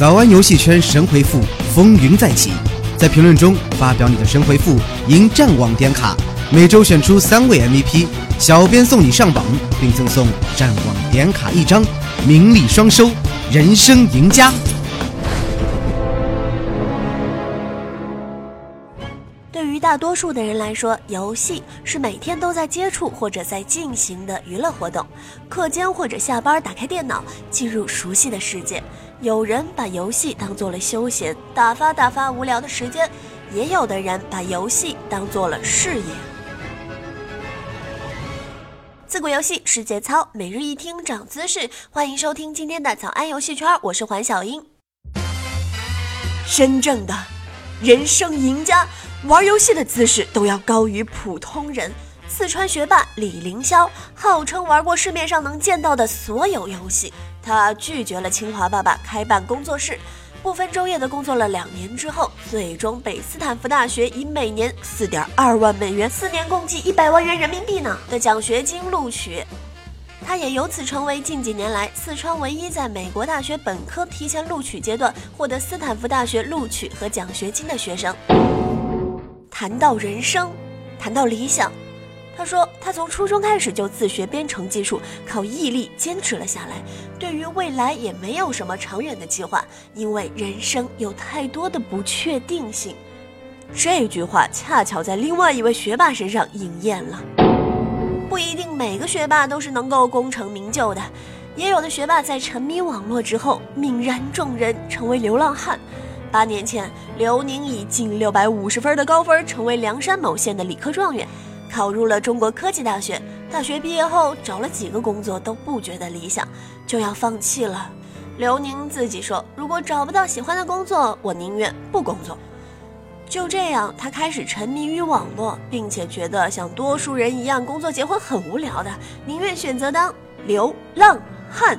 早安游戏圈神回复风云再起，在评论中发表你的神回复，赢战网点卡，每周选出三位 MVP，小编送你上榜，并赠送战网点卡一张，名利双收，人生赢家。对于大多数的人来说，游戏是每天都在接触或者在进行的娱乐活动。课间或者下班，打开电脑，进入熟悉的世界。有人把游戏当做了休闲，打发打发无聊的时间；也有的人把游戏当做了事业。自古游戏是节操，每日一听长姿势。欢迎收听今天的早安游戏圈，我是环小英。真正的人生赢家。玩游戏的姿势都要高于普通人。四川学霸李凌霄号称玩过市面上能见到的所有游戏，他拒绝了清华爸爸开办工作室，不分昼夜的工作了两年之后，最终被斯坦福大学以每年四点二万美元，四年共计一百万元人民币呢的奖学金录取。他也由此成为近几年来四川唯一在美国大学本科提前录取阶段获得斯坦福大学录取和奖学金的学生。谈到人生，谈到理想，他说他从初中开始就自学编程技术，靠毅力坚持了下来。对于未来也没有什么长远的计划，因为人生有太多的不确定性。这句话恰巧在另外一位学霸身上应验了。不一定每个学霸都是能够功成名就的，也有的学霸在沉迷网络之后泯然众人，成为流浪汉。八年前，刘宁以近六百五十分的高分，成为凉山某县的理科状元，考入了中国科技大学。大学毕业后，找了几个工作都不觉得理想，就要放弃了。刘宁自己说：“如果找不到喜欢的工作，我宁愿不工作。”就这样，他开始沉迷于网络，并且觉得像多数人一样，工作结婚很无聊的，宁愿选择当流浪汉。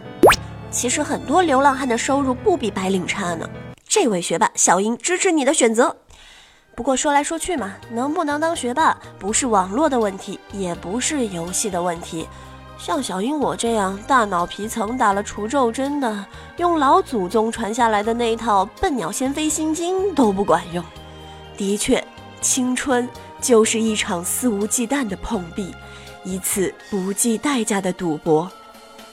其实，很多流浪汉的收入不比白领差呢。这位学霸小英支持你的选择。不过说来说去嘛，能不能当学霸不是网络的问题，也不是游戏的问题。像小英我这样大脑皮层打了除皱针的，用老祖宗传下来的那一套笨鸟先飞心经都不管用。的确，青春就是一场肆无忌惮的碰壁，一次不计代价的赌博。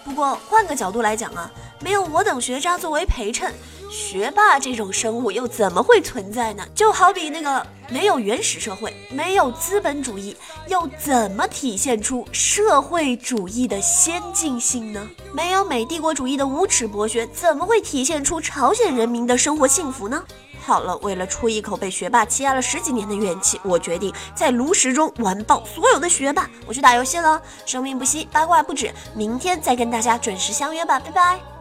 不过换个角度来讲啊，没有我等学渣作为陪衬。学霸这种生物又怎么会存在呢？就好比那个没有原始社会，没有资本主义，又怎么体现出社会主义的先进性呢？没有美帝国主义的无耻博学，怎么会体现出朝鲜人民的生活幸福呢？好了，为了出一口被学霸欺压了十几年的怨气，我决定在炉石中完爆所有的学霸。我去打游戏了，生命不息，八卦不止，明天再跟大家准时相约吧，拜拜。